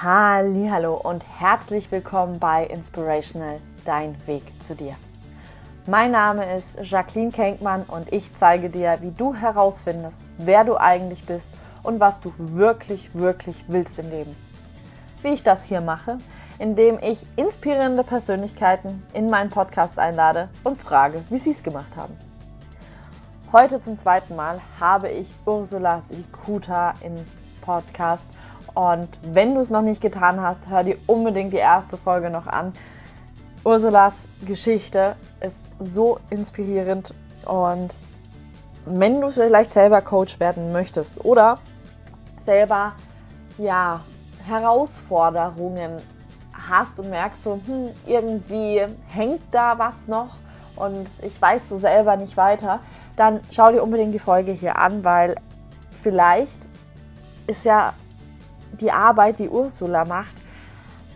Hallo und herzlich willkommen bei Inspirational Dein Weg zu dir. Mein Name ist Jacqueline Kenkmann und ich zeige dir, wie du herausfindest, wer du eigentlich bist und was du wirklich, wirklich willst im Leben. Wie ich das hier mache, indem ich inspirierende Persönlichkeiten in meinen Podcast einlade und frage, wie sie es gemacht haben. Heute zum zweiten Mal habe ich Ursula Sikuta im Podcast und wenn du es noch nicht getan hast, hör dir unbedingt die erste Folge noch an. Ursulas Geschichte ist so inspirierend und wenn du vielleicht selber Coach werden möchtest oder selber ja Herausforderungen hast und merkst so, hm, irgendwie hängt da was noch und ich weiß so selber nicht weiter, dann schau dir unbedingt die Folge hier an, weil vielleicht ist ja die Arbeit, die Ursula macht,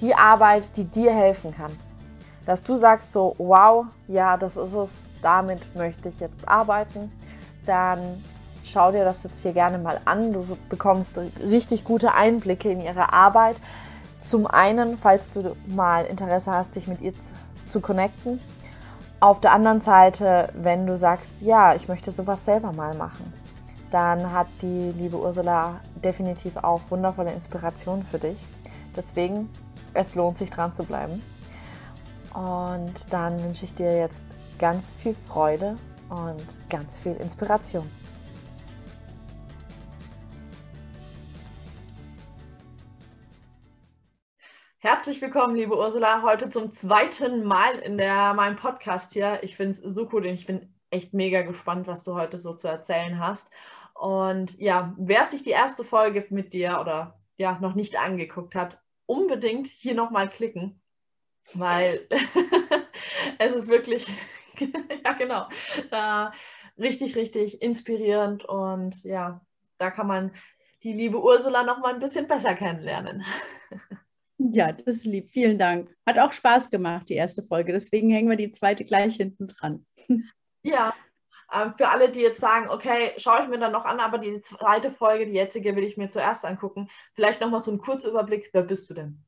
die Arbeit, die dir helfen kann. Dass du sagst so, wow, ja, das ist es, damit möchte ich jetzt arbeiten, dann schau dir das jetzt hier gerne mal an. Du bekommst richtig gute Einblicke in ihre Arbeit. Zum einen, falls du mal Interesse hast, dich mit ihr zu, zu connecten. Auf der anderen Seite, wenn du sagst, ja, ich möchte sowas selber mal machen dann hat die liebe Ursula definitiv auch wundervolle Inspirationen für dich. Deswegen, es lohnt sich dran zu bleiben. Und dann wünsche ich dir jetzt ganz viel Freude und ganz viel Inspiration. Herzlich willkommen, liebe Ursula, heute zum zweiten Mal in der, meinem Podcast hier. Ich finde es so cool und ich bin echt mega gespannt, was du heute so zu erzählen hast. Und ja, wer sich die erste Folge mit dir oder ja noch nicht angeguckt hat, unbedingt hier nochmal klicken, weil es ist wirklich, ja genau, äh, richtig, richtig inspirierend und ja, da kann man die liebe Ursula nochmal ein bisschen besser kennenlernen. Ja, das ist lieb. Vielen Dank. Hat auch Spaß gemacht, die erste Folge. Deswegen hängen wir die zweite gleich hinten dran. Ja, ähm, für alle, die jetzt sagen, okay, schaue ich mir dann noch an, aber die zweite Folge, die jetzige, will ich mir zuerst angucken. Vielleicht nochmal so ein kurzer Überblick. Wer bist du denn?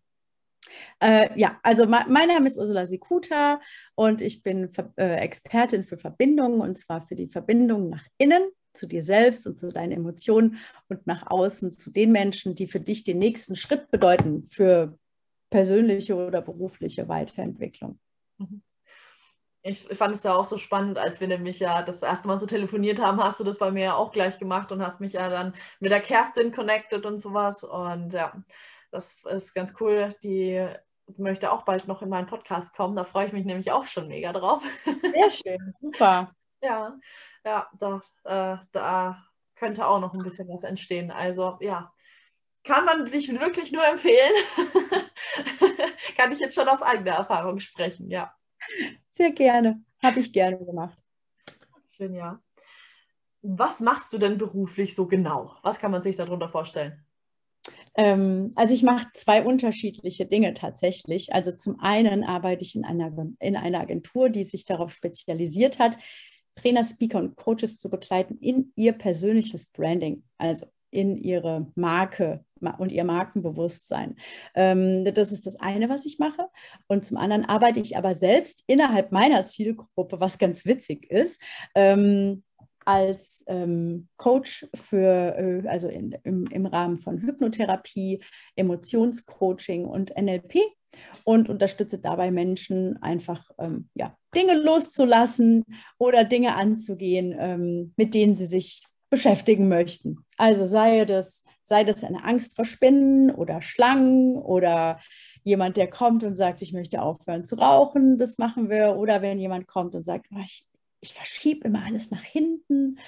Äh, ja, also mein Name ist Ursula Sikuta und ich bin äh, Expertin für Verbindungen und zwar für die Verbindung nach innen zu dir selbst und zu deinen Emotionen und nach außen zu den Menschen, die für dich den nächsten Schritt bedeuten für persönliche oder berufliche Weiterentwicklung. Mhm ich fand es ja auch so spannend, als wir nämlich ja das erste Mal so telefoniert haben, hast du das bei mir ja auch gleich gemacht und hast mich ja dann mit der Kerstin connected und sowas. Und ja, das ist ganz cool. Die möchte auch bald noch in meinen Podcast kommen. Da freue ich mich nämlich auch schon mega drauf. Sehr schön, super. ja, ja, doch, äh, da könnte auch noch ein bisschen was entstehen. Also ja, kann man dich wirklich nur empfehlen. kann ich jetzt schon aus eigener Erfahrung sprechen, ja. Sehr gerne. Habe ich gerne gemacht. Schön, ja. Was machst du denn beruflich so genau? Was kann man sich darunter vorstellen? Ähm, also ich mache zwei unterschiedliche Dinge tatsächlich. Also zum einen arbeite ich in einer, in einer Agentur, die sich darauf spezialisiert hat, Trainer, Speaker und Coaches zu begleiten in ihr persönliches Branding. Also in ihre Marke und ihr Markenbewusstsein. Ähm, das ist das eine, was ich mache. Und zum anderen arbeite ich aber selbst innerhalb meiner Zielgruppe, was ganz witzig ist. Ähm, als ähm, Coach für, äh, also in, im, im Rahmen von Hypnotherapie, Emotionscoaching und NLP und unterstütze dabei Menschen einfach ja, Dinge loszulassen oder Dinge anzugehen, mit denen sie sich beschäftigen möchten. Also sei das, sei das eine Angst vor Spinnen oder Schlangen oder jemand, der kommt und sagt, ich möchte aufhören zu rauchen, das machen wir. Oder wenn jemand kommt und sagt, oh, ich, ich verschiebe immer alles nach hinten.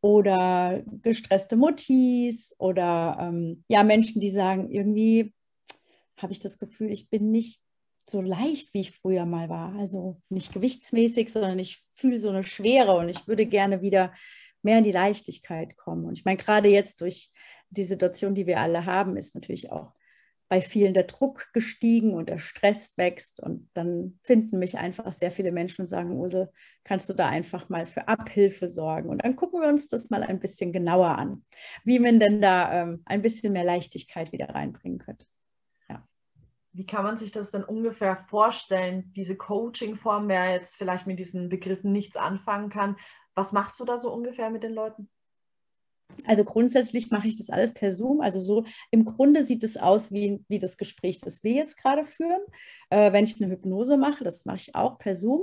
Oder gestresste Muttis oder ähm, ja, Menschen, die sagen, irgendwie habe ich das Gefühl, ich bin nicht so leicht, wie ich früher mal war. Also nicht gewichtsmäßig, sondern ich fühle so eine Schwere und ich würde gerne wieder mehr in die Leichtigkeit kommen. Und ich meine, gerade jetzt durch die Situation, die wir alle haben, ist natürlich auch bei vielen der Druck gestiegen und der Stress wächst. Und dann finden mich einfach sehr viele Menschen und sagen, Ursel, kannst du da einfach mal für Abhilfe sorgen? Und dann gucken wir uns das mal ein bisschen genauer an, wie man denn da ähm, ein bisschen mehr Leichtigkeit wieder reinbringen könnte. wie kann man sich das dann ungefähr vorstellen, diese Coaching-Form, wer jetzt vielleicht mit diesen Begriffen nichts anfangen kann? Was machst du da so ungefähr mit den Leuten? Also grundsätzlich mache ich das alles per Zoom. Also so im Grunde sieht es aus wie, wie das Gespräch, das wir jetzt gerade führen. Äh, wenn ich eine Hypnose mache, das mache ich auch per Zoom.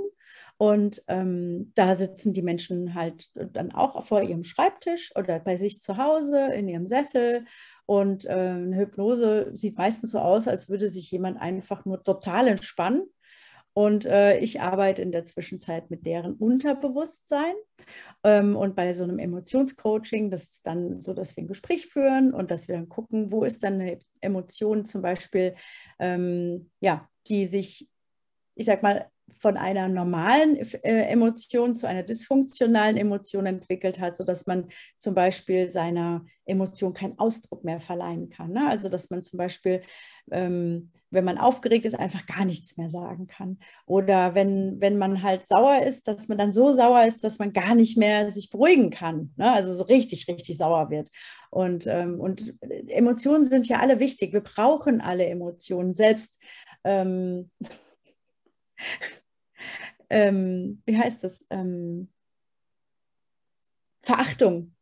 Und ähm, da sitzen die Menschen halt dann auch vor ihrem Schreibtisch oder bei sich zu Hause in ihrem Sessel und äh, eine Hypnose sieht meistens so aus, als würde sich jemand einfach nur total entspannen. Und äh, ich arbeite in der Zwischenzeit mit deren Unterbewusstsein. Ähm, und bei so einem Emotionscoaching, das ist dann so, dass wir ein Gespräch führen und dass wir dann gucken, wo ist dann eine Emotion zum Beispiel, ähm, ja, die sich, ich sag mal, von einer normalen äh, Emotion zu einer dysfunktionalen Emotion entwickelt hat, sodass man zum Beispiel seiner Emotion keinen Ausdruck mehr verleihen kann. Ne? Also dass man zum Beispiel, ähm, wenn man aufgeregt ist, einfach gar nichts mehr sagen kann. Oder wenn, wenn man halt sauer ist, dass man dann so sauer ist, dass man gar nicht mehr sich beruhigen kann. Ne? Also so richtig, richtig sauer wird. Und, ähm, und Emotionen sind ja alle wichtig. Wir brauchen alle Emotionen. Selbst ähm, ähm, wie heißt das? Ähm, Verachtung.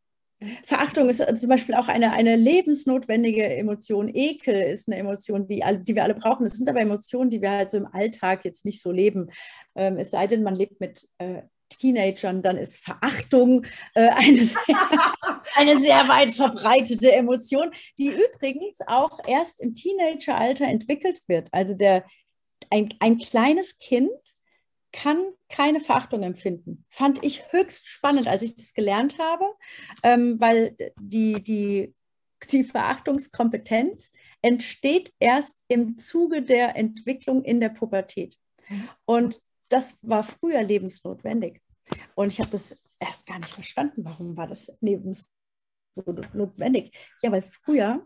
Verachtung ist zum Beispiel auch eine, eine lebensnotwendige Emotion. Ekel ist eine Emotion, die, die wir alle brauchen. Das sind aber Emotionen, die wir halt so im Alltag jetzt nicht so leben. Ähm, es sei denn, man lebt mit äh, Teenagern, dann ist Verachtung äh, eine, sehr, eine sehr weit verbreitete Emotion, die übrigens auch erst im Teenageralter entwickelt wird. Also der, ein, ein kleines Kind kann keine Verachtung empfinden. Fand ich höchst spannend, als ich das gelernt habe, ähm, weil die, die, die Verachtungskompetenz entsteht erst im Zuge der Entwicklung in der Pubertät. Und das war früher lebensnotwendig. Und ich habe das erst gar nicht verstanden. Warum war das lebensnotwendig? Ja, weil früher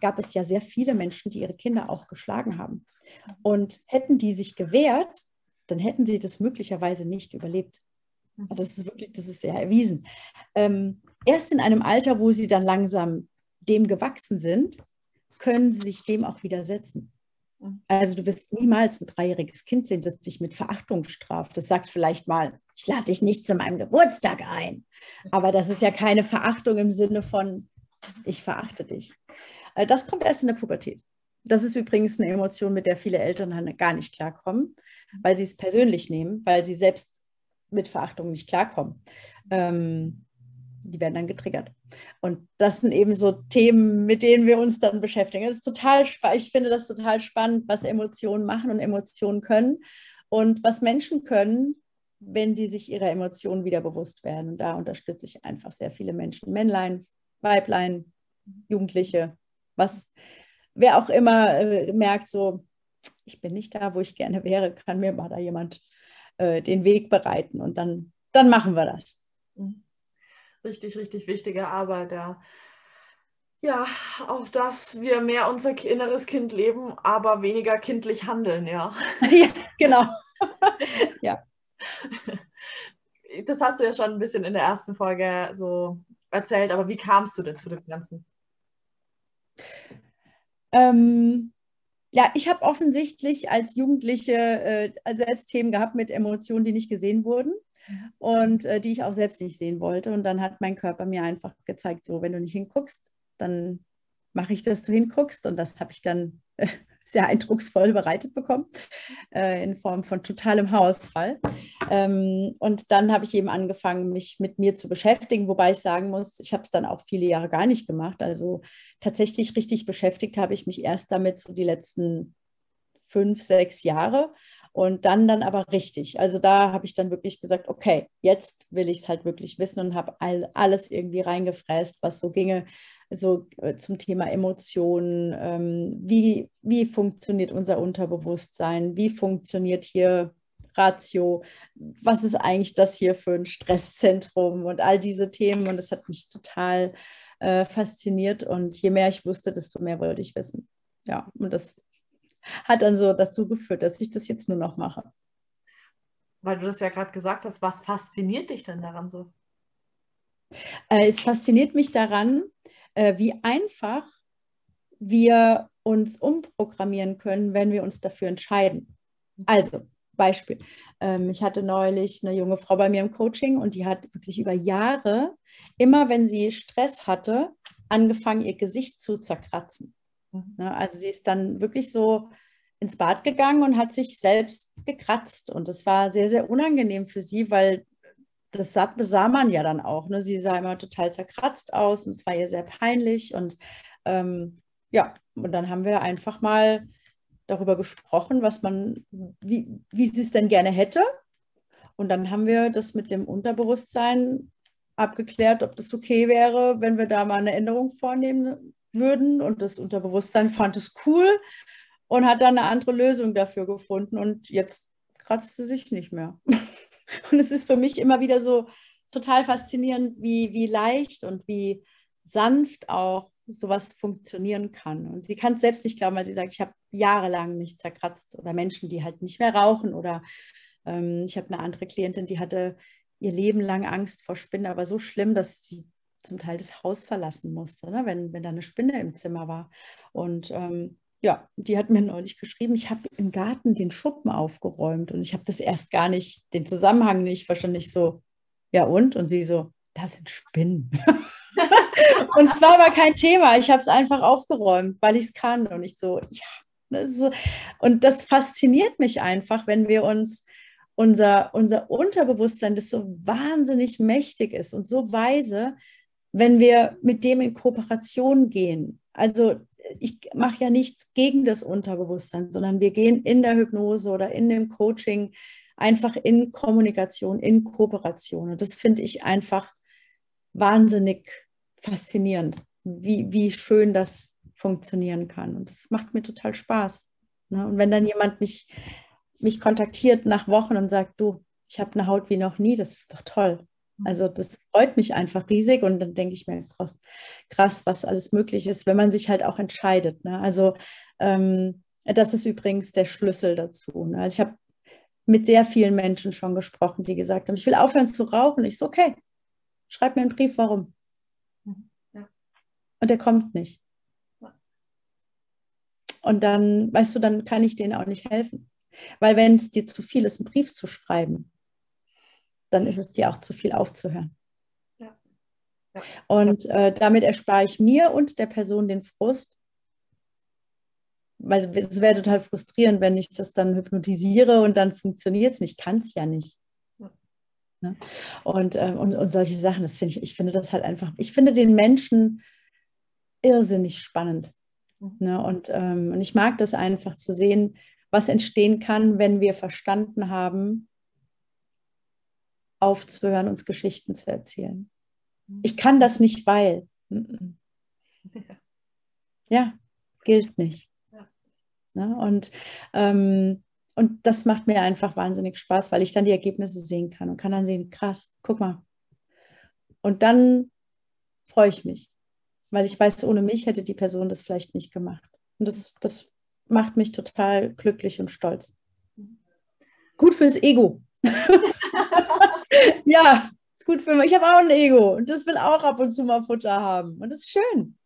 gab es ja sehr viele Menschen, die ihre Kinder auch geschlagen haben. Und hätten die sich gewehrt, dann hätten sie das möglicherweise nicht überlebt. Mhm. Das ist wirklich, das ist sehr erwiesen. Ähm, erst in einem Alter, wo sie dann langsam dem gewachsen sind, können sie sich dem auch widersetzen. Mhm. Also du wirst niemals ein dreijähriges Kind sehen, das dich mit Verachtung straft. Das sagt vielleicht mal, ich lade dich nicht zu meinem Geburtstag ein. Aber das ist ja keine Verachtung im Sinne von, ich verachte dich. Äh, das kommt erst in der Pubertät. Das ist übrigens eine Emotion, mit der viele Eltern gar nicht klarkommen weil sie es persönlich nehmen, weil sie selbst mit Verachtung nicht klarkommen. Ähm, die werden dann getriggert. Und das sind eben so Themen, mit denen wir uns dann beschäftigen. Es ist total ich finde das total spannend, was Emotionen machen und Emotionen können und was Menschen können, wenn sie sich ihrer Emotionen wieder bewusst werden. Und da unterstütze ich einfach sehr viele Menschen, Männlein, Weiblein, Jugendliche, was wer auch immer äh, merkt, so ich bin nicht da, wo ich gerne wäre, kann mir mal da jemand äh, den Weg bereiten und dann, dann machen wir das. Mhm. Richtig, richtig wichtige Arbeit, ja. Ja, auf dass wir mehr unser inneres Kind leben, aber weniger kindlich handeln, ja. ja, genau. ja. Das hast du ja schon ein bisschen in der ersten Folge so erzählt, aber wie kamst du denn zu dem Ganzen? Ähm, ja, ich habe offensichtlich als Jugendliche äh, selbst Themen gehabt mit Emotionen, die nicht gesehen wurden und äh, die ich auch selbst nicht sehen wollte. Und dann hat mein Körper mir einfach gezeigt, so, wenn du nicht hinguckst, dann mache ich, dass du hinguckst. Und das habe ich dann sehr eindrucksvoll bereitet bekommen, äh, in Form von totalem Haarausfall. Ähm, und dann habe ich eben angefangen, mich mit mir zu beschäftigen, wobei ich sagen muss, ich habe es dann auch viele Jahre gar nicht gemacht. Also tatsächlich richtig beschäftigt habe ich mich erst damit so die letzten fünf, sechs Jahre. Und dann dann aber richtig. Also da habe ich dann wirklich gesagt, okay, jetzt will ich es halt wirklich wissen und habe all, alles irgendwie reingefräst, was so ginge, so äh, zum Thema Emotionen, ähm, wie, wie funktioniert unser Unterbewusstsein, wie funktioniert hier Ratio, was ist eigentlich das hier für ein Stresszentrum und all diese Themen. Und das hat mich total äh, fasziniert. Und je mehr ich wusste, desto mehr wollte ich wissen. Ja, und das hat dann so dazu geführt, dass ich das jetzt nur noch mache. Weil du das ja gerade gesagt hast, was fasziniert dich denn daran so? Äh, es fasziniert mich daran, äh, wie einfach wir uns umprogrammieren können, wenn wir uns dafür entscheiden. Also, Beispiel. Ähm, ich hatte neulich eine junge Frau bei mir im Coaching und die hat wirklich über Jahre, immer wenn sie Stress hatte, angefangen, ihr Gesicht zu zerkratzen. Ne, also sie ist dann wirklich so ins Bad gegangen und hat sich selbst gekratzt. Und das war sehr, sehr unangenehm für sie, weil das sah, sah man ja dann auch. Ne? Sie sah immer total zerkratzt aus und es war ihr sehr peinlich. Und ähm, ja, und dann haben wir einfach mal darüber gesprochen, was man, wie, wie sie es denn gerne hätte. Und dann haben wir das mit dem Unterbewusstsein abgeklärt, ob das okay wäre, wenn wir da mal eine Änderung vornehmen würden. Und das Unterbewusstsein fand es cool und hat dann eine andere Lösung dafür gefunden. Und jetzt kratzt sie sich nicht mehr. und es ist für mich immer wieder so total faszinierend, wie, wie leicht und wie sanft auch sowas funktionieren kann. Und sie kann es selbst nicht glauben, weil sie sagt, ich habe jahrelang nicht zerkratzt oder Menschen, die halt nicht mehr rauchen oder ähm, ich habe eine andere Klientin, die hatte ihr Leben lang Angst vor Spinnen, aber so schlimm, dass sie zum Teil das Haus verlassen musste, ne? wenn, wenn da eine Spinne im Zimmer war. Und ähm, ja, die hat mir neulich geschrieben, ich habe im Garten den Schuppen aufgeräumt und ich habe das erst gar nicht, den Zusammenhang nicht verstanden. Ich so, ja und? Und sie so, da sind Spinnen. und es war aber kein Thema. Ich habe es einfach aufgeräumt, weil ich es kann. Und ich so, ja. Das so. Und das fasziniert mich einfach, wenn wir uns unser, unser Unterbewusstsein, das so wahnsinnig mächtig ist und so weise, wenn wir mit dem in Kooperation gehen. Also ich mache ja nichts gegen das Unterbewusstsein, sondern wir gehen in der Hypnose oder in dem Coaching einfach in Kommunikation, in Kooperation. Und das finde ich einfach wahnsinnig faszinierend, wie, wie schön das funktionieren kann. Und das macht mir total Spaß. Ne? Und wenn dann jemand mich, mich kontaktiert nach Wochen und sagt, du, ich habe eine Haut wie noch nie, das ist doch toll. Also das freut mich einfach riesig und dann denke ich mir, krass, krass, was alles möglich ist, wenn man sich halt auch entscheidet. Ne? Also ähm, das ist übrigens der Schlüssel dazu. Ne? Also ich habe mit sehr vielen Menschen schon gesprochen, die gesagt haben, ich will aufhören zu rauchen. Ich so, okay, schreib mir einen Brief, warum. Ja. Und der kommt nicht. Und dann, weißt du, dann kann ich denen auch nicht helfen. Weil wenn es dir zu viel ist, einen Brief zu schreiben, dann ist es dir auch zu viel aufzuhören. Ja. Ja. Und äh, damit erspare ich mir und der Person den Frust, weil es wäre total frustrierend, wenn ich das dann hypnotisiere und dann funktioniert es nicht. Ich kann es ja nicht. Ja. Ne? Und, äh, und, und solche Sachen, das finde ich, ich finde das halt einfach, ich finde den Menschen irrsinnig spannend. Mhm. Ne? Und, ähm, und ich mag das einfach zu sehen, was entstehen kann, wenn wir verstanden haben, aufzuhören, uns Geschichten zu erzählen. Ich kann das nicht, weil. Ja, gilt nicht. Ne? Und, ähm, und das macht mir einfach wahnsinnig Spaß, weil ich dann die Ergebnisse sehen kann und kann dann sehen, krass, guck mal. Und dann freue ich mich, weil ich weiß, ohne mich hätte die Person das vielleicht nicht gemacht. Und das, das macht mich total glücklich und stolz. Gut fürs Ego. ja, ist gut für mich. Ich habe auch ein Ego und das will auch ab und zu mal Futter haben. Und das ist schön.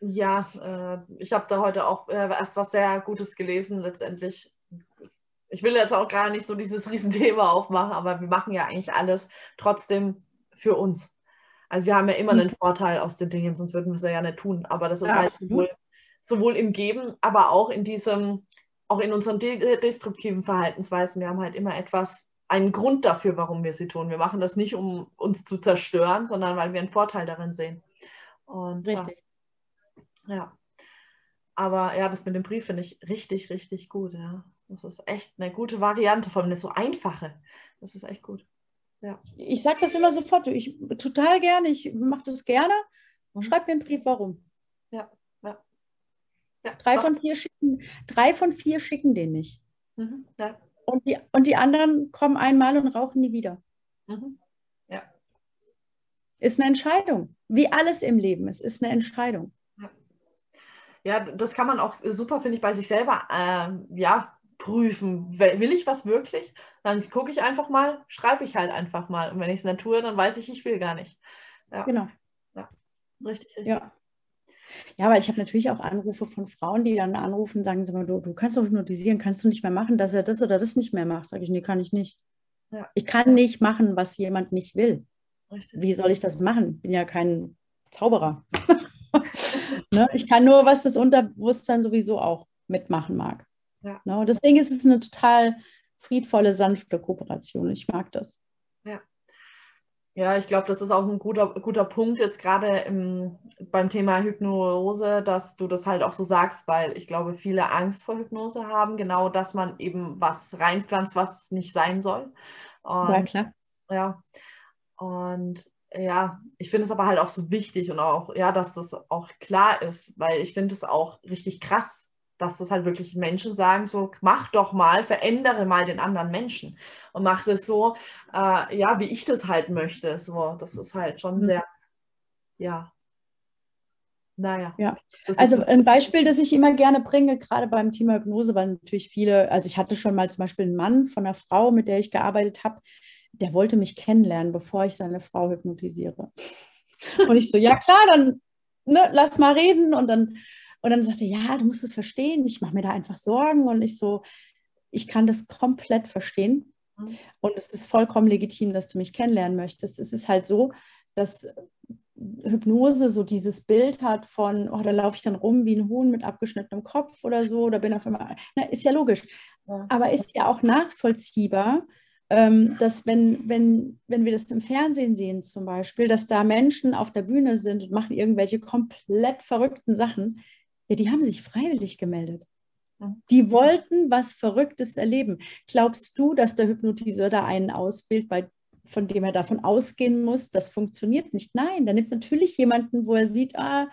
Ja, äh, ich habe da heute auch äh, erst was sehr Gutes gelesen, letztendlich. Ich will jetzt auch gar nicht so dieses Riesenthema aufmachen, aber wir machen ja eigentlich alles trotzdem für uns. Also wir haben ja immer mhm. einen Vorteil aus den Dingen, sonst würden wir es ja nicht tun. Aber das ist ja, halt sowohl, sowohl, im Geben, aber auch in diesem, auch in unseren de destruktiven Verhaltensweisen. Wir haben halt immer etwas einen Grund dafür, warum wir sie tun. Wir machen das nicht, um uns zu zerstören, sondern weil wir einen Vorteil darin sehen. Und, richtig. Ja. ja. Aber ja, das mit dem Brief finde ich richtig, richtig gut. Ja. Das ist echt eine gute Variante, vor allem eine so einfache. Das ist echt gut. Ja. Ich sage das immer sofort. Ich total gerne. Ich mache das gerne. Mhm. Schreib mir einen Brief, warum. Ja. ja. ja. Drei, von vier schicken, drei von vier schicken den nicht. Mhm. Ja. Und die, und die anderen kommen einmal und rauchen nie wieder. Mhm. Ja. Ist eine Entscheidung. Wie alles im Leben. Es ist eine Entscheidung. Ja, ja das kann man auch super, finde ich, bei sich selber äh, ja, prüfen. Will ich was wirklich? Dann gucke ich einfach mal, schreibe ich halt einfach mal. Und wenn ich es dann tue, dann weiß ich, ich will gar nicht. Ja. Genau. Ja. Richtig, richtig. Ja. Ja, weil ich habe natürlich auch Anrufe von Frauen, die dann anrufen und sagen, sag mal, du, du kannst doch hypnotisieren, kannst du nicht mehr machen, dass er das oder das nicht mehr macht. Sage ich, nee, kann ich nicht. Ja. Ich kann nicht machen, was jemand nicht will. Richtig. Wie soll ich das machen? Ich bin ja kein Zauberer. ne? Ich kann nur, was das Unterbewusstsein sowieso auch mitmachen mag. Ja. Ne? Deswegen ist es eine total friedvolle, sanfte Kooperation. Ich mag das. Ja. Ja, ich glaube, das ist auch ein guter, guter Punkt jetzt gerade beim Thema Hypnose, dass du das halt auch so sagst, weil ich glaube, viele Angst vor Hypnose haben, genau, dass man eben was reinpflanzt, was nicht sein soll. Und, ja, klar. Ja. Und ja, ich finde es aber halt auch so wichtig und auch, ja, dass das auch klar ist, weil ich finde es auch richtig krass, dass das halt wirklich Menschen sagen, so mach doch mal, verändere mal den anderen Menschen und mach das so, äh, ja, wie ich das halt möchte. So, das ist halt schon mhm. sehr, ja. Naja. Ja. Also ein Beispiel, das ich immer gerne bringe, gerade beim Thema Hypnose, weil natürlich viele, also ich hatte schon mal zum Beispiel einen Mann von einer Frau, mit der ich gearbeitet habe, der wollte mich kennenlernen, bevor ich seine Frau hypnotisiere. Und ich so, ja klar, dann ne, lass mal reden. Und dann und dann sagte er, ja, du musst es verstehen, ich mache mir da einfach Sorgen. Und ich so, ich kann das komplett verstehen. Mhm. Und es ist vollkommen legitim, dass du mich kennenlernen möchtest. Es ist halt so, dass Hypnose so dieses Bild hat von, oh, da laufe ich dann rum wie ein Huhn mit abgeschnittenem Kopf oder so, oder bin auf einmal, na, ist ja logisch. Ja. Aber ist ja auch nachvollziehbar, ähm, dass wenn, wenn, wenn wir das im Fernsehen sehen zum Beispiel, dass da Menschen auf der Bühne sind und machen irgendwelche komplett verrückten Sachen, ja, die haben sich freiwillig gemeldet. Die wollten was Verrücktes erleben. Glaubst du, dass der Hypnotiseur da einen auswählt, bei, von dem er davon ausgehen muss, das funktioniert nicht? Nein, der nimmt natürlich jemanden, wo er sieht, ah,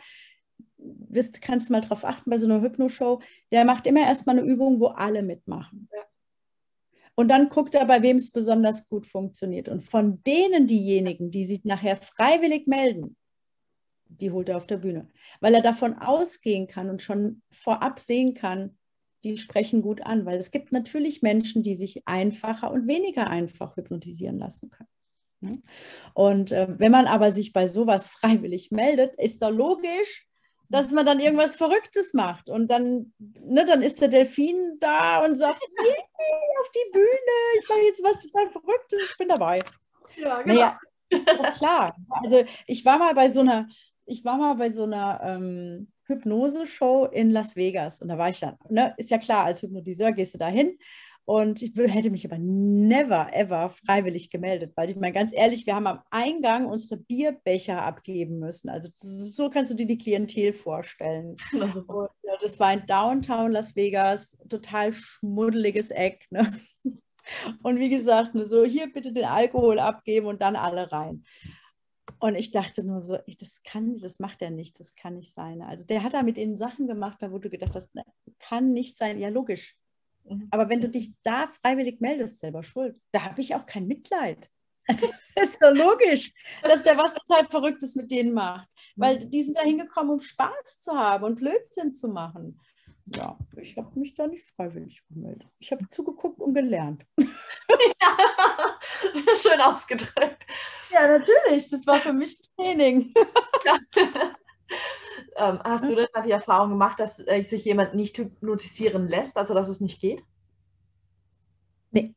wisst, kannst du mal drauf achten bei so einer Hypnoshow, der macht immer erstmal eine Übung, wo alle mitmachen. Ja. Und dann guckt er, bei wem es besonders gut funktioniert. Und von denen diejenigen, die sich nachher freiwillig melden, die holt er auf der Bühne. Weil er davon ausgehen kann und schon vorab sehen kann, die sprechen gut an. Weil es gibt natürlich Menschen, die sich einfacher und weniger einfach hypnotisieren lassen können. Ne? Und äh, wenn man aber sich bei sowas freiwillig meldet, ist da logisch, dass man dann irgendwas Verrücktes macht. Und dann, ne, dann ist der Delfin da und sagt, auf die Bühne, ich mache jetzt was total Verrücktes, ich bin dabei. Ja, genau. Naja, klar. Also ich war mal bei so einer, ich war mal bei so einer ähm, Hypnose-Show in Las Vegas und da war ich dann, ne, ist ja klar, als Hypnotiseur gehst du da hin und ich hätte mich aber never, ever freiwillig gemeldet, weil ich meine, ganz ehrlich, wir haben am Eingang unsere Bierbecher abgeben müssen. Also so kannst du dir die Klientel vorstellen. Und, ja, das war in Downtown Las Vegas, total schmuddeliges Eck. Ne? Und wie gesagt, so hier bitte den Alkohol abgeben und dann alle rein. Und ich dachte nur so, ich, das kann, das macht er nicht, das kann nicht sein. Also der hat da mit ihnen Sachen gemacht, da wo du gedacht hast, ne, kann nicht sein. Ja, logisch. Mhm. Aber wenn du dich da freiwillig meldest, selber schuld. Da habe ich auch kein Mitleid. Also, das ist doch logisch, dass der was total Verrücktes mit denen macht. Weil mhm. die sind da hingekommen, um Spaß zu haben und Blödsinn zu machen. Ja, ich habe mich da nicht freiwillig gemeldet. Ich habe zugeguckt und gelernt. Ja, schön ausgedrückt. Ja, natürlich. Das war für mich Training. Ja. ähm, hast du denn die Erfahrung gemacht, dass äh, sich jemand nicht hypnotisieren lässt, also dass es nicht geht? Nee.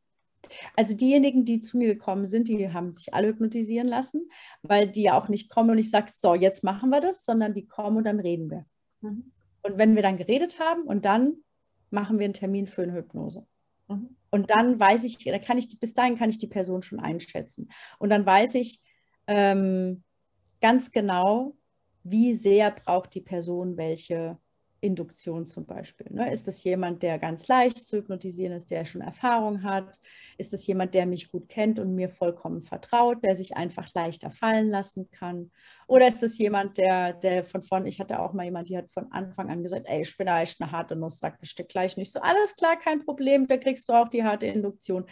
Also diejenigen, die zu mir gekommen sind, die haben sich alle hypnotisieren lassen, weil die ja auch nicht kommen und ich sage, so, jetzt machen wir das, sondern die kommen und dann reden wir. Mhm. Und wenn wir dann geredet haben und dann machen wir einen Termin für eine Hypnose. Mhm. Und dann weiß ich, da kann ich, bis dahin kann ich die Person schon einschätzen. Und dann weiß ich ähm, ganz genau, wie sehr braucht die Person welche Induktion zum Beispiel. Ne? Ist das jemand, der ganz leicht zu hypnotisieren ist, der schon Erfahrung hat? Ist das jemand, der mich gut kennt und mir vollkommen vertraut, der sich einfach leichter fallen lassen kann? Oder ist das jemand, der, der von vorn, ich hatte auch mal jemand, die hat von Anfang an gesagt, ey, ich bin da echt eine harte Nuss, sagt das Stück gleich nicht so, alles klar, kein Problem, da kriegst du auch die harte Induktion.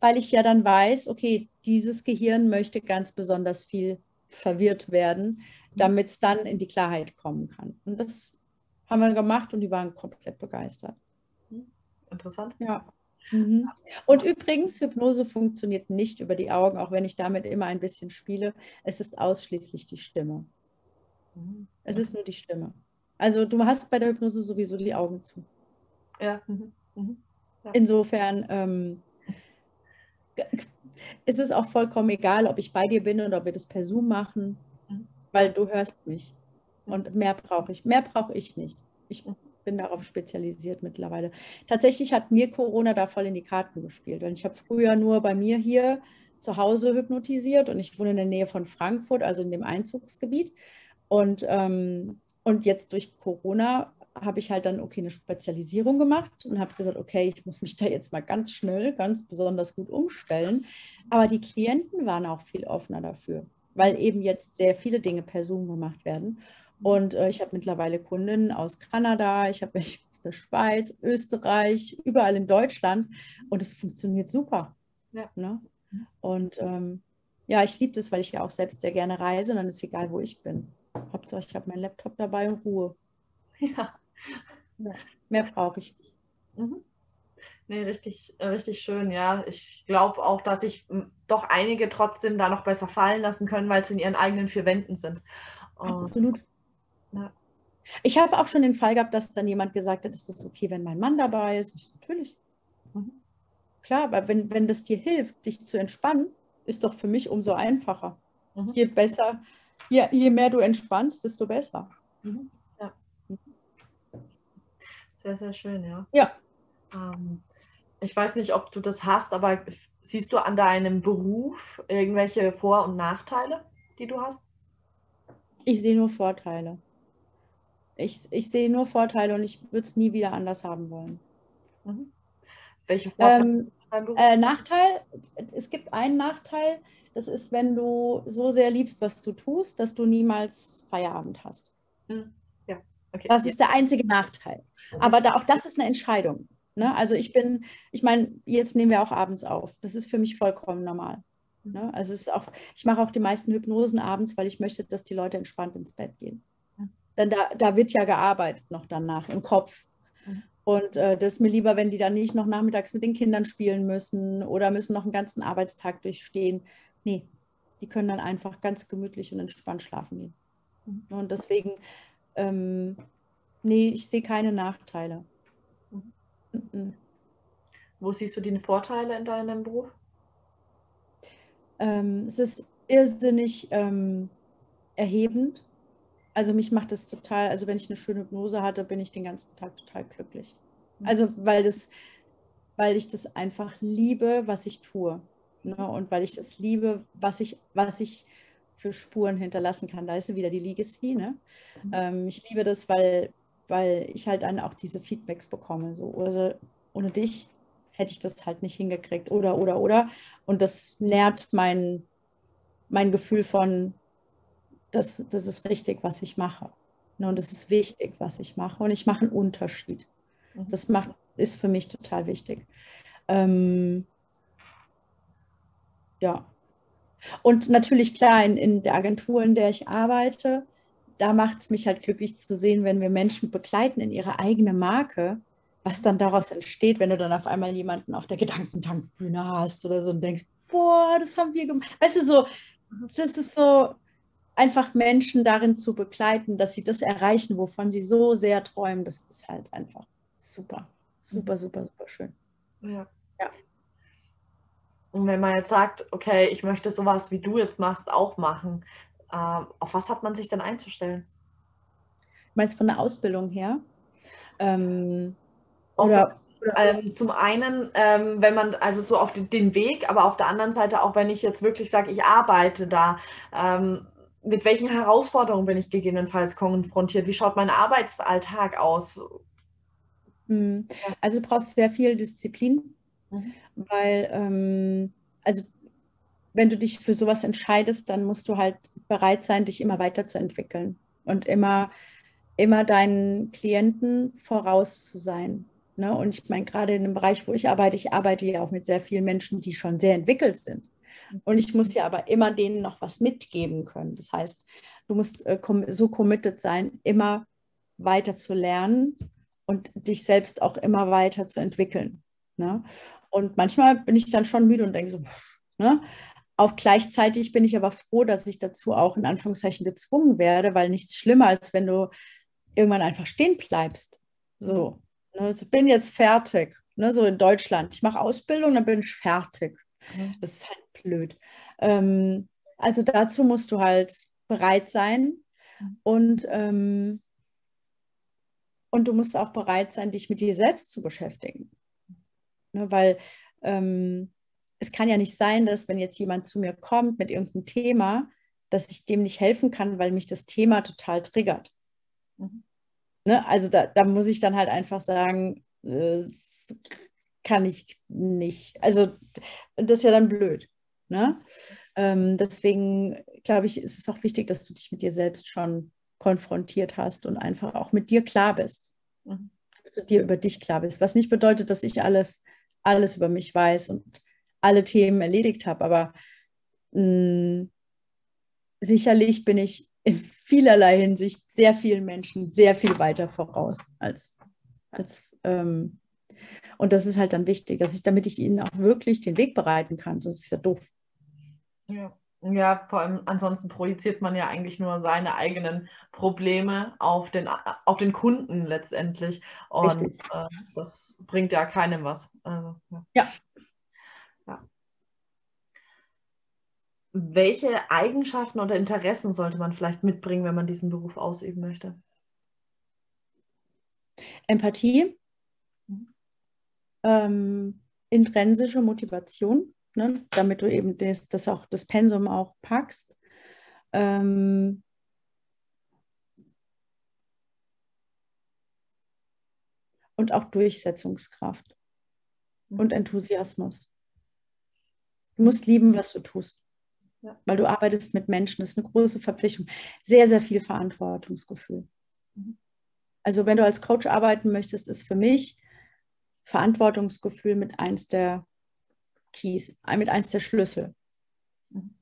Weil ich ja dann weiß, okay, dieses Gehirn möchte ganz besonders viel verwirrt werden, damit es dann in die Klarheit kommen kann. Und das haben wir gemacht und die waren komplett begeistert. Interessant. Ja. Mhm. Und übrigens, Hypnose funktioniert nicht über die Augen, auch wenn ich damit immer ein bisschen spiele. Es ist ausschließlich die Stimme. Mhm. Es ist nur die Stimme. Also du hast bei der Hypnose sowieso die Augen zu. Ja. Mhm. Mhm. ja. Insofern ähm, ist es auch vollkommen egal, ob ich bei dir bin oder ob wir das per Zoom machen, mhm. weil du hörst mich. Und mehr brauche ich. Mehr brauche ich nicht. Ich mhm. bin darauf spezialisiert mittlerweile. Tatsächlich hat mir Corona da voll in die Karten gespielt. Denn ich habe früher nur bei mir hier zu Hause hypnotisiert und ich wohne in der Nähe von Frankfurt, also in dem Einzugsgebiet. Und, ähm, und jetzt durch Corona habe ich halt dann, okay, eine Spezialisierung gemacht und habe gesagt, okay, ich muss mich da jetzt mal ganz schnell, ganz besonders gut umstellen. Aber die Klienten waren auch viel offener dafür, weil eben jetzt sehr viele Dinge per Zoom gemacht werden. Und äh, ich habe mittlerweile Kundinnen aus Kanada, ich habe welche aus der Schweiz, Österreich, überall in Deutschland und es funktioniert super. Ja. Ne? Und ähm, ja, ich liebe das, weil ich ja auch selbst sehr gerne reise und dann ist egal, wo ich bin. Hauptsache, ich habe meinen Laptop dabei und Ruhe. Ja. ja. Mehr brauche ich nicht. Mhm. Nee, richtig, richtig schön, ja. Ich glaube auch, dass sich doch einige trotzdem da noch besser fallen lassen können, weil sie in ihren eigenen vier Wänden sind. Absolut. Ja. Ich habe auch schon den Fall gehabt, dass dann jemand gesagt hat, ist das okay, wenn mein Mann dabei ist? Ich, natürlich. Mhm. Klar, aber wenn, wenn das dir hilft, dich zu entspannen, ist doch für mich umso einfacher. Mhm. Je besser, je, je mehr du entspannst, desto besser. Mhm. Sehr, sehr schön, ja. Ja. Ähm, ich weiß nicht, ob du das hast, aber siehst du an deinem Beruf irgendwelche Vor- und Nachteile, die du hast? Ich sehe nur Vorteile. Ich, ich sehe nur Vorteile und ich würde es nie wieder anders haben wollen. Mhm. Welche Vorteile? Ähm, äh, Nachteil, es gibt einen Nachteil, das ist, wenn du so sehr liebst, was du tust, dass du niemals Feierabend hast. Mhm. Ja, okay. Das ist der einzige Nachteil. Aber da, auch das ist eine Entscheidung. Ne? Also ich bin, ich meine, jetzt nehmen wir auch abends auf. Das ist für mich vollkommen normal. Ne? Also es ist auch, ich mache auch die meisten Hypnosen abends, weil ich möchte, dass die Leute entspannt ins Bett gehen. Denn da, da wird ja gearbeitet noch danach im Kopf. Und äh, das ist mir lieber, wenn die dann nicht noch nachmittags mit den Kindern spielen müssen oder müssen noch einen ganzen Arbeitstag durchstehen. Nee, die können dann einfach ganz gemütlich und entspannt schlafen gehen. Mhm. Und deswegen ähm, Nee, ich sehe keine Nachteile. Mhm. Wo siehst du die Vorteile in deinem Beruf? Ähm, es ist irrsinnig ähm, erhebend. Also mich macht das total, also wenn ich eine schöne Hypnose hatte, bin ich den ganzen Tag total glücklich. Mhm. Also weil das, weil ich das einfach liebe, was ich tue. Ne? Und weil ich das liebe, was ich, was ich für Spuren hinterlassen kann. Da ist wieder die Legacy. Ne? Mhm. Ähm, ich liebe das, weil, weil ich halt dann auch diese Feedbacks bekomme. So, oder ohne dich hätte ich das halt nicht hingekriegt. Oder, oder, oder. Und das nährt mein, mein Gefühl von, das, das ist richtig, was ich mache. Ne, und das ist wichtig, was ich mache. Und ich mache einen Unterschied. Mhm. Das macht, ist für mich total wichtig. Ähm, ja. Und natürlich klar, in, in der Agentur, in der ich arbeite, da macht es mich halt glücklich zu sehen, wenn wir Menschen begleiten in ihre eigene Marke, was dann daraus entsteht, wenn du dann auf einmal jemanden auf der Gedankentankbühne hast oder so und denkst, boah, das haben wir gemacht. Weißt du, so, das ist so einfach Menschen darin zu begleiten, dass sie das erreichen, wovon sie so sehr träumen, das ist halt einfach super, super, super, super schön. Ja. ja. Und wenn man jetzt sagt, okay, ich möchte sowas, wie du jetzt machst, auch machen, äh, auf was hat man sich denn einzustellen? Meinst du von der Ausbildung her? Ähm, oder, oder ähm, zum einen, ähm, wenn man also so auf den, den, Weg, aber auf der anderen Seite auch, wenn ich jetzt wirklich sage, ich arbeite da, ähm, mit welchen Herausforderungen bin ich gegebenenfalls konfrontiert? Wie schaut mein Arbeitsalltag aus? Hm. Also du brauchst sehr viel Disziplin, mhm. weil ähm, also wenn du dich für sowas entscheidest, dann musst du halt bereit sein, dich immer weiterzuentwickeln und immer, immer deinen Klienten voraus zu sein. Ne? Und ich meine, gerade in dem Bereich, wo ich arbeite, ich arbeite ja auch mit sehr vielen Menschen, die schon sehr entwickelt sind. Und ich muss ja aber immer denen noch was mitgeben können. Das heißt, du musst äh, so committed sein, immer weiter zu lernen und dich selbst auch immer weiter zu entwickeln. Ne? Und manchmal bin ich dann schon müde und denke so, ne? Auch gleichzeitig bin ich aber froh, dass ich dazu auch in Anführungszeichen gezwungen werde, weil nichts schlimmer, als wenn du irgendwann einfach stehen bleibst. So, ne, ich bin jetzt fertig, ne, so in Deutschland. Ich mache Ausbildung, dann bin ich fertig. Das ist halt blöd. Ähm, also dazu musst du halt bereit sein und, ähm, und du musst auch bereit sein, dich mit dir selbst zu beschäftigen. Ne, weil ähm, es kann ja nicht sein, dass wenn jetzt jemand zu mir kommt mit irgendeinem Thema, dass ich dem nicht helfen kann, weil mich das Thema total triggert. Mhm. Ne? Also da, da, muss ich dann halt einfach sagen, äh, kann ich nicht. Also das ist ja dann blöd. Ne? Ähm, deswegen glaube ich, ist es auch wichtig, dass du dich mit dir selbst schon konfrontiert hast und einfach auch mit dir klar bist. Mhm. Dass du dir über dich klar bist. Was nicht bedeutet, dass ich alles, alles über mich weiß und alle Themen erledigt habe. Aber mh, mm, sicherlich bin ich in vielerlei Hinsicht sehr vielen Menschen sehr viel weiter voraus als, als ähm, und das ist halt dann wichtig, dass ich, damit ich ihnen auch wirklich den Weg bereiten kann, sonst ist es ja doof. Ja. Ja, vor allem ansonsten projiziert man ja eigentlich nur seine eigenen Probleme auf den, auf den Kunden letztendlich. Und äh, das bringt ja keinem was. Also, ja. ja. ja. Welche Eigenschaften oder Interessen sollte man vielleicht mitbringen, wenn man diesen Beruf ausüben möchte? Empathie, mhm. ähm, intrinsische Motivation ne? damit du eben das, das, auch, das Pensum auch packst. Ähm, und auch Durchsetzungskraft mhm. und Enthusiasmus. Du musst lieben, was du tust. Ja. Weil du arbeitest mit Menschen, das ist eine große Verpflichtung. Sehr, sehr viel Verantwortungsgefühl. Mhm. Also wenn du als Coach arbeiten möchtest, ist für mich Verantwortungsgefühl mit eins der Keys, mit eins der Schlüssel. Mhm.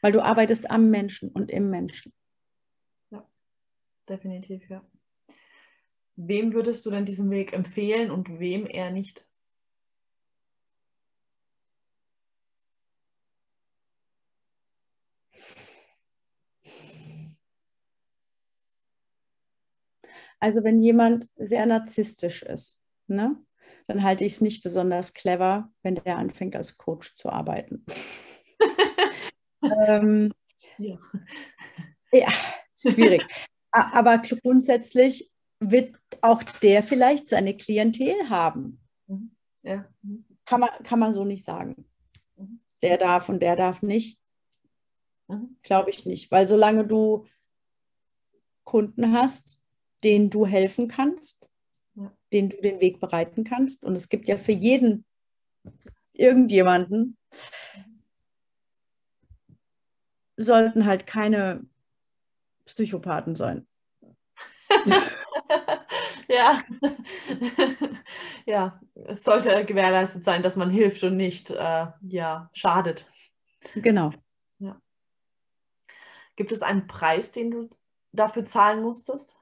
Weil du arbeitest am Menschen und im Menschen. Ja, definitiv, ja. Wem würdest du denn diesen Weg empfehlen und wem eher nicht? Also wenn jemand sehr narzisstisch ist, ne? Dann halte ich es nicht besonders clever, wenn der anfängt als Coach zu arbeiten. ähm, ja. ja, schwierig. Aber grundsätzlich wird auch der vielleicht seine Klientel haben. Mhm. Ja. Kann, man, kann man so nicht sagen. Mhm. Der darf und der darf nicht. Mhm. Glaube ich nicht. Weil solange du Kunden hast, denen du helfen kannst, den du den Weg bereiten kannst. Und es gibt ja für jeden irgendjemanden, sollten halt keine Psychopathen sein. ja. ja, es sollte gewährleistet sein, dass man hilft und nicht äh, ja, schadet. Genau. Ja. Gibt es einen Preis, den du dafür zahlen musstest?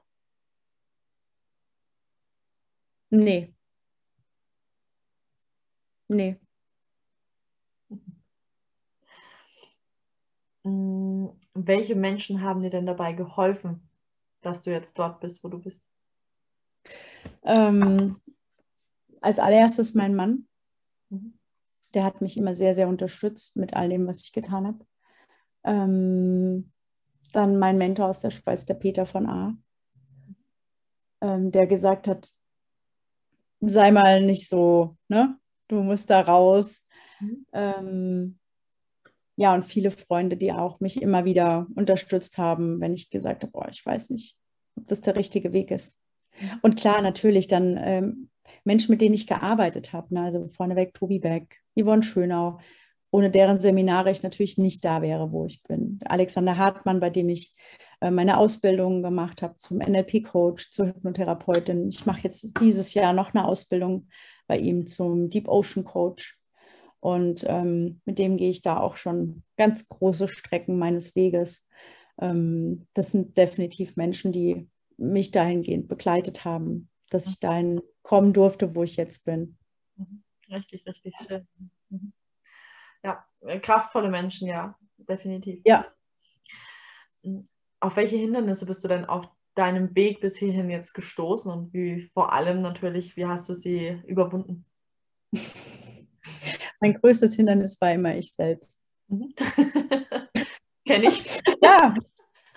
Nee. Nee. Mm, welche Menschen haben dir denn dabei geholfen, dass du jetzt dort bist, wo du bist? Ähm, als allererstes mein Mann. Mhm. Der hat mich immer sehr, sehr unterstützt mit all dem, was ich getan habe. Ähm, dann mein Mentor aus der Schweiz, der Peter von A., ähm, der gesagt hat, sei mal nicht so, ne? Du musst da raus. Mhm. Ähm, ja, und viele Freunde, die auch mich immer wieder unterstützt haben, wenn ich gesagt habe, boah, ich weiß nicht, ob das der richtige Weg ist. Mhm. Und klar, natürlich dann ähm, Menschen, mit denen ich gearbeitet habe, ne? also vorneweg Tobi Beck, Yvonne Schönau, ohne deren Seminare ich natürlich nicht da wäre, wo ich bin. Alexander Hartmann, bei dem ich meine Ausbildung gemacht habe zum NLP-Coach, zur Hypnotherapeutin. Ich mache jetzt dieses Jahr noch eine Ausbildung bei ihm zum Deep Ocean Coach. Und ähm, mit dem gehe ich da auch schon ganz große Strecken meines Weges. Ähm, das sind definitiv Menschen, die mich dahingehend begleitet haben, dass ich dahin kommen durfte, wo ich jetzt bin. Mhm. Richtig, richtig schön. Mhm. Ja, kraftvolle Menschen, ja, definitiv. Ja. Auf welche Hindernisse bist du denn auf deinem Weg bis hierhin jetzt gestoßen und wie vor allem natürlich, wie hast du sie überwunden? Mein größtes Hindernis war immer ich selbst. Mhm. Kenne ich. Ja,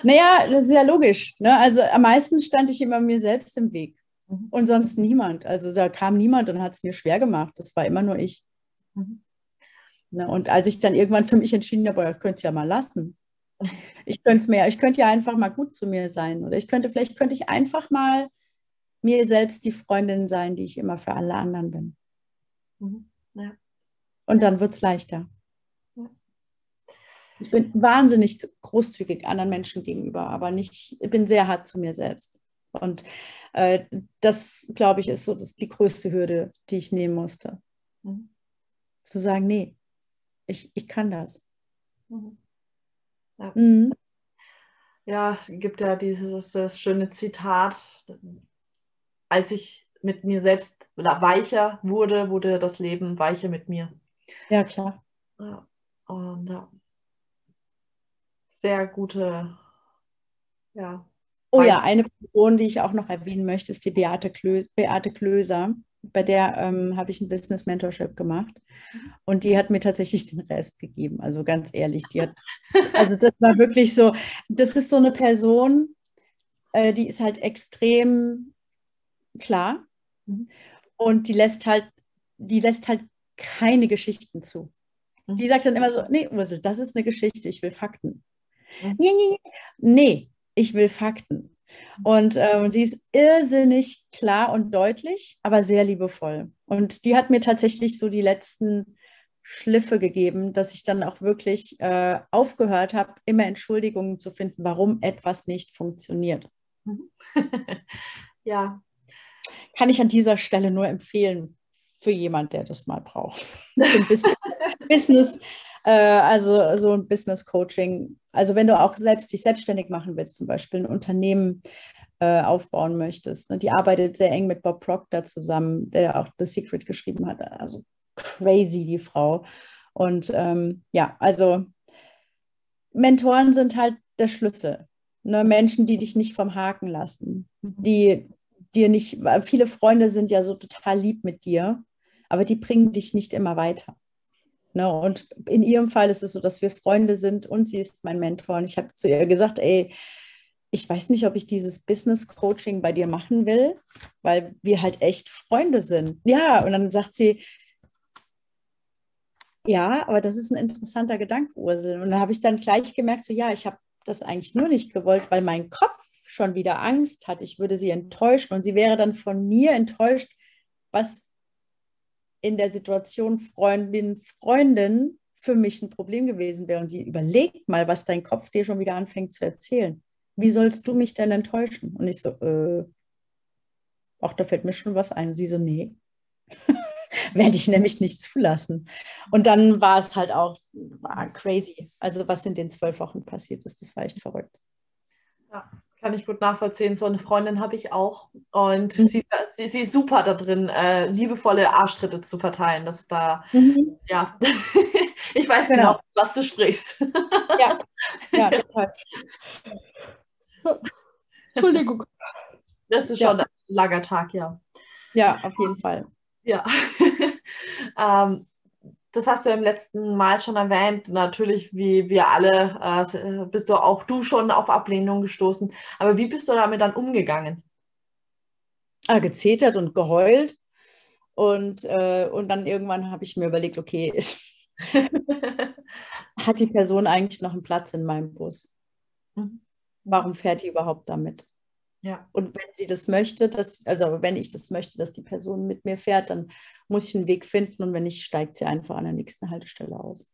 naja, das ist ja logisch. Ne? Also am meisten stand ich immer mir selbst im Weg mhm. und sonst niemand. Also da kam niemand und hat es mir schwer gemacht. Das war immer nur ich. Mhm. Ne? Und als ich dann irgendwann für mich entschieden habe, ich könnte es ja mal lassen. Ich könnte es mehr, ich könnte ja einfach mal gut zu mir sein. Oder ich könnte, vielleicht könnte ich einfach mal mir selbst die Freundin sein, die ich immer für alle anderen bin. Mhm. Ja. Und dann wird es leichter. Ich bin wahnsinnig großzügig anderen Menschen gegenüber, aber nicht, ich bin sehr hart zu mir selbst. Und äh, das, glaube ich, ist so das, die größte Hürde, die ich nehmen musste. Mhm. Zu sagen, nee, ich, ich kann das. Mhm. Ja. Mhm. ja, es gibt ja dieses das schöne Zitat, als ich mit mir selbst weicher wurde, wurde das Leben weicher mit mir. Ja, klar. Ja. Und ja, sehr gute, ja. Oh ja, eine Person, die ich auch noch erwähnen möchte, ist die Beate, Klö Beate Klöser. Bei der ähm, habe ich ein Business Mentorship gemacht und die hat mir tatsächlich den Rest gegeben. Also ganz ehrlich, die hat, also das war wirklich so, das ist so eine Person, äh, die ist halt extrem klar mhm. und die lässt halt, die lässt halt keine Geschichten zu. Die mhm. sagt dann immer so, nee, Ursel, das ist eine Geschichte, ich will Fakten. Mhm. Nee, nee, nee, ich will Fakten. Und ähm, sie ist irrsinnig klar und deutlich, aber sehr liebevoll. Und die hat mir tatsächlich so die letzten Schliffe gegeben, dass ich dann auch wirklich äh, aufgehört habe, immer Entschuldigungen zu finden, warum etwas nicht funktioniert. Ja. Kann ich an dieser Stelle nur empfehlen für jemand, der das mal braucht. Business, äh, also so ein Business Coaching. Also wenn du auch selbst dich selbstständig machen willst, zum Beispiel ein Unternehmen äh, aufbauen möchtest. Ne? Die arbeitet sehr eng mit Bob Proctor zusammen, der auch The Secret geschrieben hat. Also crazy, die Frau. Und ähm, ja, also Mentoren sind halt der Schlüssel. Ne? Menschen, die dich nicht vom Haken lassen, die dir nicht, viele Freunde sind ja so total lieb mit dir, aber die bringen dich nicht immer weiter. Ne? Und in ihrem Fall ist es so, dass wir Freunde sind und sie ist mein Mentor. Und ich habe zu ihr gesagt, ey, ich weiß nicht, ob ich dieses Business Coaching bei dir machen will, weil wir halt echt Freunde sind. Ja, und dann sagt sie, ja, aber das ist ein interessanter Gedanke, Ursel. Und dann habe ich dann gleich gemerkt, so ja, ich habe das eigentlich nur nicht gewollt, weil mein Kopf schon wieder Angst hat, ich würde sie enttäuschen und sie wäre dann von mir enttäuscht, was in der Situation Freundin, Freundin für mich ein Problem gewesen wäre. Und sie überlegt mal, was dein Kopf dir schon wieder anfängt zu erzählen. Wie sollst du mich denn enttäuschen? Und ich so, äh, ach, da fällt mir schon was ein. Und sie so, nee. Werde ich nämlich nicht zulassen. Und dann war es halt auch crazy. Also, was in den zwölf Wochen passiert ist, das war echt verrückt. Ja, kann ich gut nachvollziehen. So eine Freundin habe ich auch. Und mhm. sie, sie, sie, ist super da drin, äh, liebevolle Arschtritte zu verteilen. Dass da, mhm. ja, ich weiß genau, genau, was du sprichst. ja, ja, total. Entschuldigung. Das ist schon ja. ein langer Tag, ja. Ja, auf jeden Fall. Ja. ähm, das hast du im letzten Mal schon erwähnt. Natürlich, wie wir alle, äh, bist du auch du schon auf Ablehnung gestoßen. Aber wie bist du damit dann umgegangen? Ah, gezetert und geheult. Und, äh, und dann irgendwann habe ich mir überlegt, okay, hat die Person eigentlich noch einen Platz in meinem Bus? Mhm. Warum fährt die überhaupt damit? Ja. Und wenn sie das möchte, dass, also wenn ich das möchte, dass die Person mit mir fährt, dann muss ich einen Weg finden und wenn nicht, steigt sie einfach an der nächsten Haltestelle aus.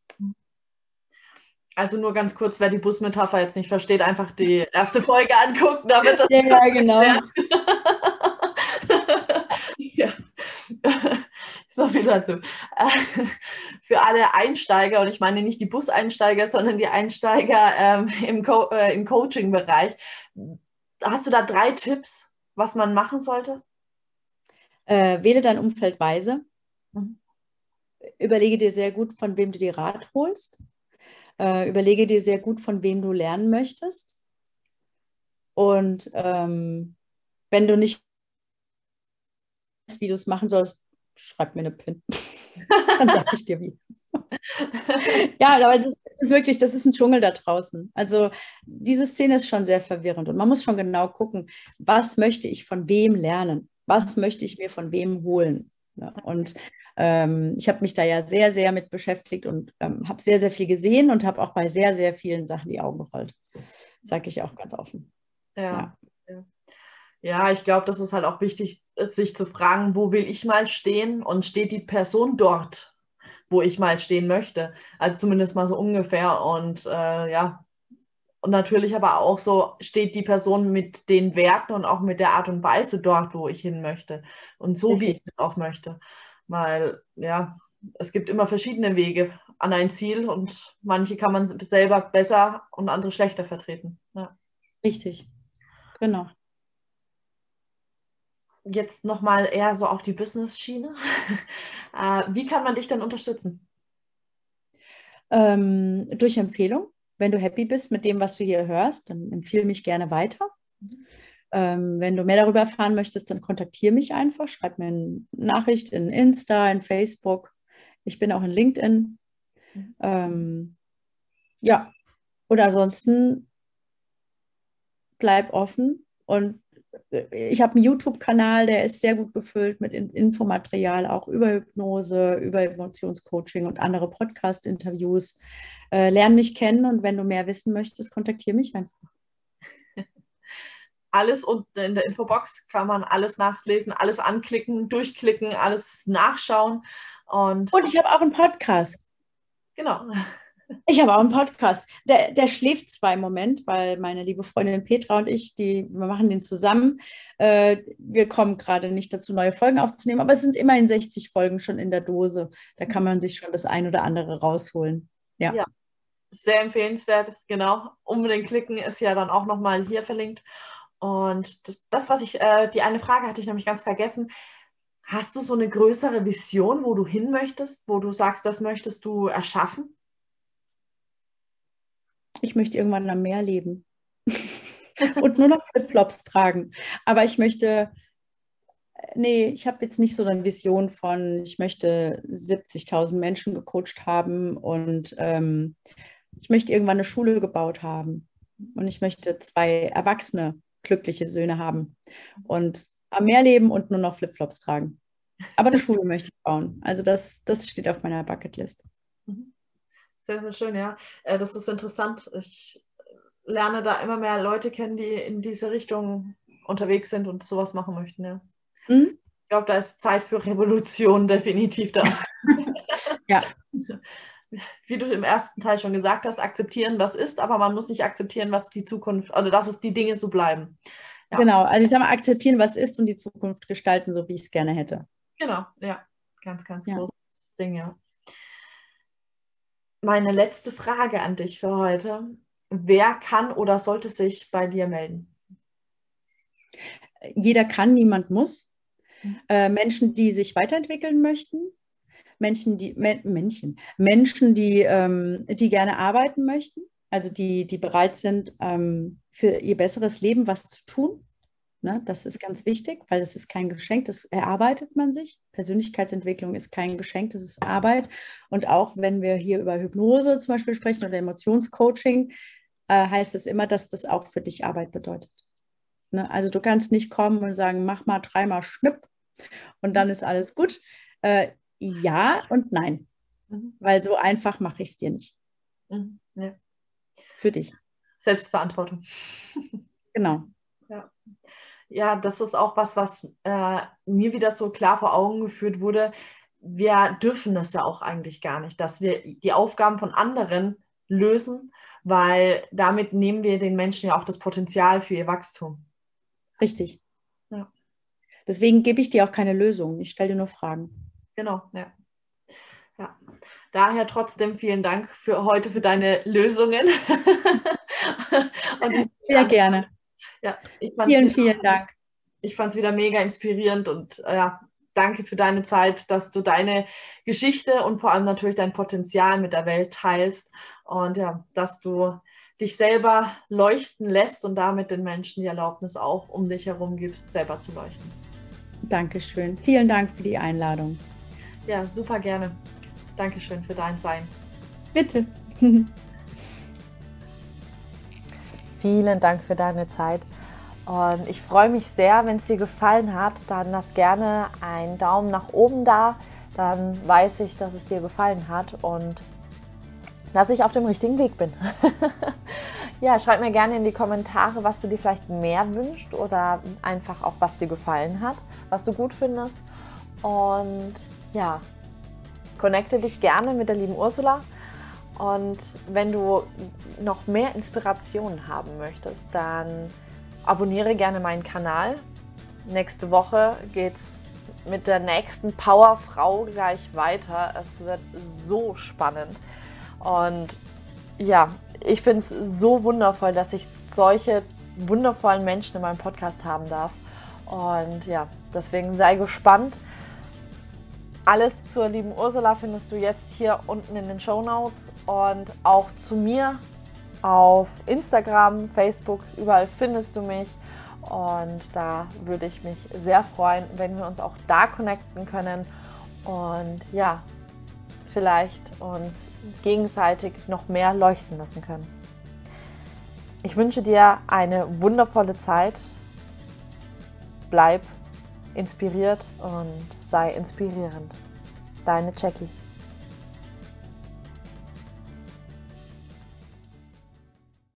Also nur ganz kurz, wer die Busmetapher jetzt nicht versteht, einfach die erste Folge angucken, damit das. Ja, genau. ja. So viel dazu. Für alle Einsteiger, und ich meine nicht die Buseinsteiger, sondern die Einsteiger ähm, im, Co äh, im Coaching-Bereich, hast du da drei Tipps, was man machen sollte? Äh, wähle dein Umfeld weise. Mhm. überlege dir sehr gut, von wem du dir Rat holst. Äh, überlege dir sehr gut, von wem du lernen möchtest. Und ähm, wenn du nicht weißt, wie du es machen sollst, schreib mir eine PIN. Dann sage ich dir wie. ja, aber es ist, ist, wirklich, das ist ein Dschungel da draußen. Also diese Szene ist schon sehr verwirrend und man muss schon genau gucken, was möchte ich von wem lernen? Was möchte ich mir von wem holen? Ja, und ähm, ich habe mich da ja sehr, sehr mit beschäftigt und ähm, habe sehr, sehr viel gesehen und habe auch bei sehr, sehr vielen Sachen die Augen gerollt. Sage ich auch ganz offen. Ja. ja. ja ich glaube, das ist halt auch wichtig, sich zu fragen, wo will ich mal stehen und steht die Person dort, wo ich mal stehen möchte. Also zumindest mal so ungefähr. Und äh, ja, und natürlich aber auch so, steht die Person mit den Werten und auch mit der Art und Weise dort, wo ich hin möchte. Und so, wie ich auch möchte. Weil, ja, es gibt immer verschiedene Wege an ein Ziel und manche kann man selber besser und andere schlechter vertreten. Ja. Richtig, genau. Jetzt nochmal eher so auf die Business-Schiene. Äh, wie kann man dich denn unterstützen? Ähm, durch Empfehlung. Wenn du happy bist mit dem, was du hier hörst, dann empfehle mich gerne weiter. Mhm. Ähm, wenn du mehr darüber erfahren möchtest, dann kontaktiere mich einfach. Schreib mir eine Nachricht in Insta, in Facebook. Ich bin auch in LinkedIn. Mhm. Ähm, ja, oder ansonsten bleib offen und ich habe einen YouTube-Kanal, der ist sehr gut gefüllt mit Infomaterial, auch über Hypnose, über Emotionscoaching und andere Podcast-Interviews. Äh, lern mich kennen und wenn du mehr wissen möchtest, kontaktiere mich einfach alles unten in der Infobox kann man alles nachlesen, alles anklicken, durchklicken, alles nachschauen. Und, und ich habe auch einen Podcast. Genau. Ich habe auch einen Podcast. Der, der schläft zwar im Moment, weil meine liebe Freundin Petra und ich, die, wir machen den zusammen. Äh, wir kommen gerade nicht dazu, neue Folgen aufzunehmen, aber es sind immerhin 60 Folgen schon in der Dose. Da kann man sich schon das ein oder andere rausholen. Ja. ja sehr empfehlenswert, genau. Unbedingt klicken, ist ja dann auch nochmal hier verlinkt. Und das, was ich, äh, die eine Frage hatte ich nämlich ganz vergessen. Hast du so eine größere Vision, wo du hin möchtest, wo du sagst, das möchtest du erschaffen? Ich möchte irgendwann am Meer leben und nur noch Flipflops tragen. Aber ich möchte, nee, ich habe jetzt nicht so eine Vision von, ich möchte 70.000 Menschen gecoacht haben und ähm, ich möchte irgendwann eine Schule gebaut haben. Und ich möchte zwei Erwachsene glückliche Söhne haben und am Meer leben und nur noch Flipflops tragen. Aber eine Schule möchte ich bauen. Also das, das steht auf meiner Bucketlist. Sehr, sehr schön, ja. Äh, das ist interessant. Ich lerne da immer mehr Leute kennen, die in diese Richtung unterwegs sind und sowas machen möchten, ja. Mhm. Ich glaube, da ist Zeit für Revolution definitiv da. ja. wie du im ersten Teil schon gesagt hast, akzeptieren, was ist, aber man muss nicht akzeptieren, was die Zukunft, also dass es die Dinge so bleiben. Ja. Genau, also ich sage mal, akzeptieren, was ist und die Zukunft gestalten, so wie ich es gerne hätte. Genau, ja, ganz, ganz ja. großes Ding, ja. Meine letzte Frage an dich für heute. Wer kann oder sollte sich bei dir melden? Jeder kann, niemand muss. Mhm. Äh, Menschen, die sich weiterentwickeln möchten, Menschen, die, Menschen, Menschen, die, ähm, die gerne arbeiten möchten, also die, die bereit sind, ähm, für ihr besseres Leben was zu tun. Ne? Das ist ganz wichtig, weil es ist kein Geschenk, das erarbeitet man sich. Persönlichkeitsentwicklung ist kein Geschenk, das ist Arbeit. Und auch wenn wir hier über Hypnose zum Beispiel sprechen oder Emotionscoaching, äh, heißt es immer, dass das auch für dich Arbeit bedeutet. Ne? Also du kannst nicht kommen und sagen, mach mal dreimal Schnipp und dann ist alles gut. Äh, ja und nein. Mhm. Weil so einfach mache ich es dir nicht. Mhm. Ja. Für dich. Selbstverantwortung. Genau. Ja. das ist auch was, was äh, mir wieder so klar vor Augen geführt wurde. Wir dürfen das ja auch eigentlich gar nicht, dass wir die Aufgaben von anderen lösen, weil damit nehmen wir den Menschen ja auch das Potenzial für ihr Wachstum. Richtig. Ja. Deswegen gebe ich dir auch keine Lösung. Ich stelle dir nur Fragen. Genau, ja. Ja, daher trotzdem vielen Dank für heute für deine Lösungen. Sehr gerne. Ja, vielen, vielen Dank. Ich fand es wieder mega inspirierend und äh, ja, danke für deine Zeit, dass du deine Geschichte und vor allem natürlich dein Potenzial mit der Welt teilst und ja, dass du dich selber leuchten lässt und damit den Menschen die Erlaubnis auch um dich herum gibst, selber zu leuchten. Dankeschön. Vielen Dank für die Einladung. Ja, super gerne. Dankeschön für dein Sein. Bitte. Vielen Dank für deine Zeit. Und ich freue mich sehr, wenn es dir gefallen hat, dann lass gerne einen Daumen nach oben da. Dann weiß ich, dass es dir gefallen hat und dass ich auf dem richtigen Weg bin. ja, schreib mir gerne in die Kommentare, was du dir vielleicht mehr wünschst oder einfach auch, was dir gefallen hat, was du gut findest. Und ja, connecte dich gerne mit der lieben Ursula. Und wenn du noch mehr Inspirationen haben möchtest, dann abonniere gerne meinen Kanal. Nächste Woche geht es mit der nächsten Powerfrau gleich weiter. Es wird so spannend. Und ja, ich finde es so wundervoll, dass ich solche wundervollen Menschen in meinem Podcast haben darf. Und ja, deswegen sei gespannt. Alles zur lieben Ursula findest du jetzt hier unten in den Show Notes und auch zu mir auf Instagram, Facebook, überall findest du mich. Und da würde ich mich sehr freuen, wenn wir uns auch da connecten können und ja, vielleicht uns gegenseitig noch mehr leuchten lassen können. Ich wünsche dir eine wundervolle Zeit. Bleib inspiriert und sei inspirierend. Deine Jackie.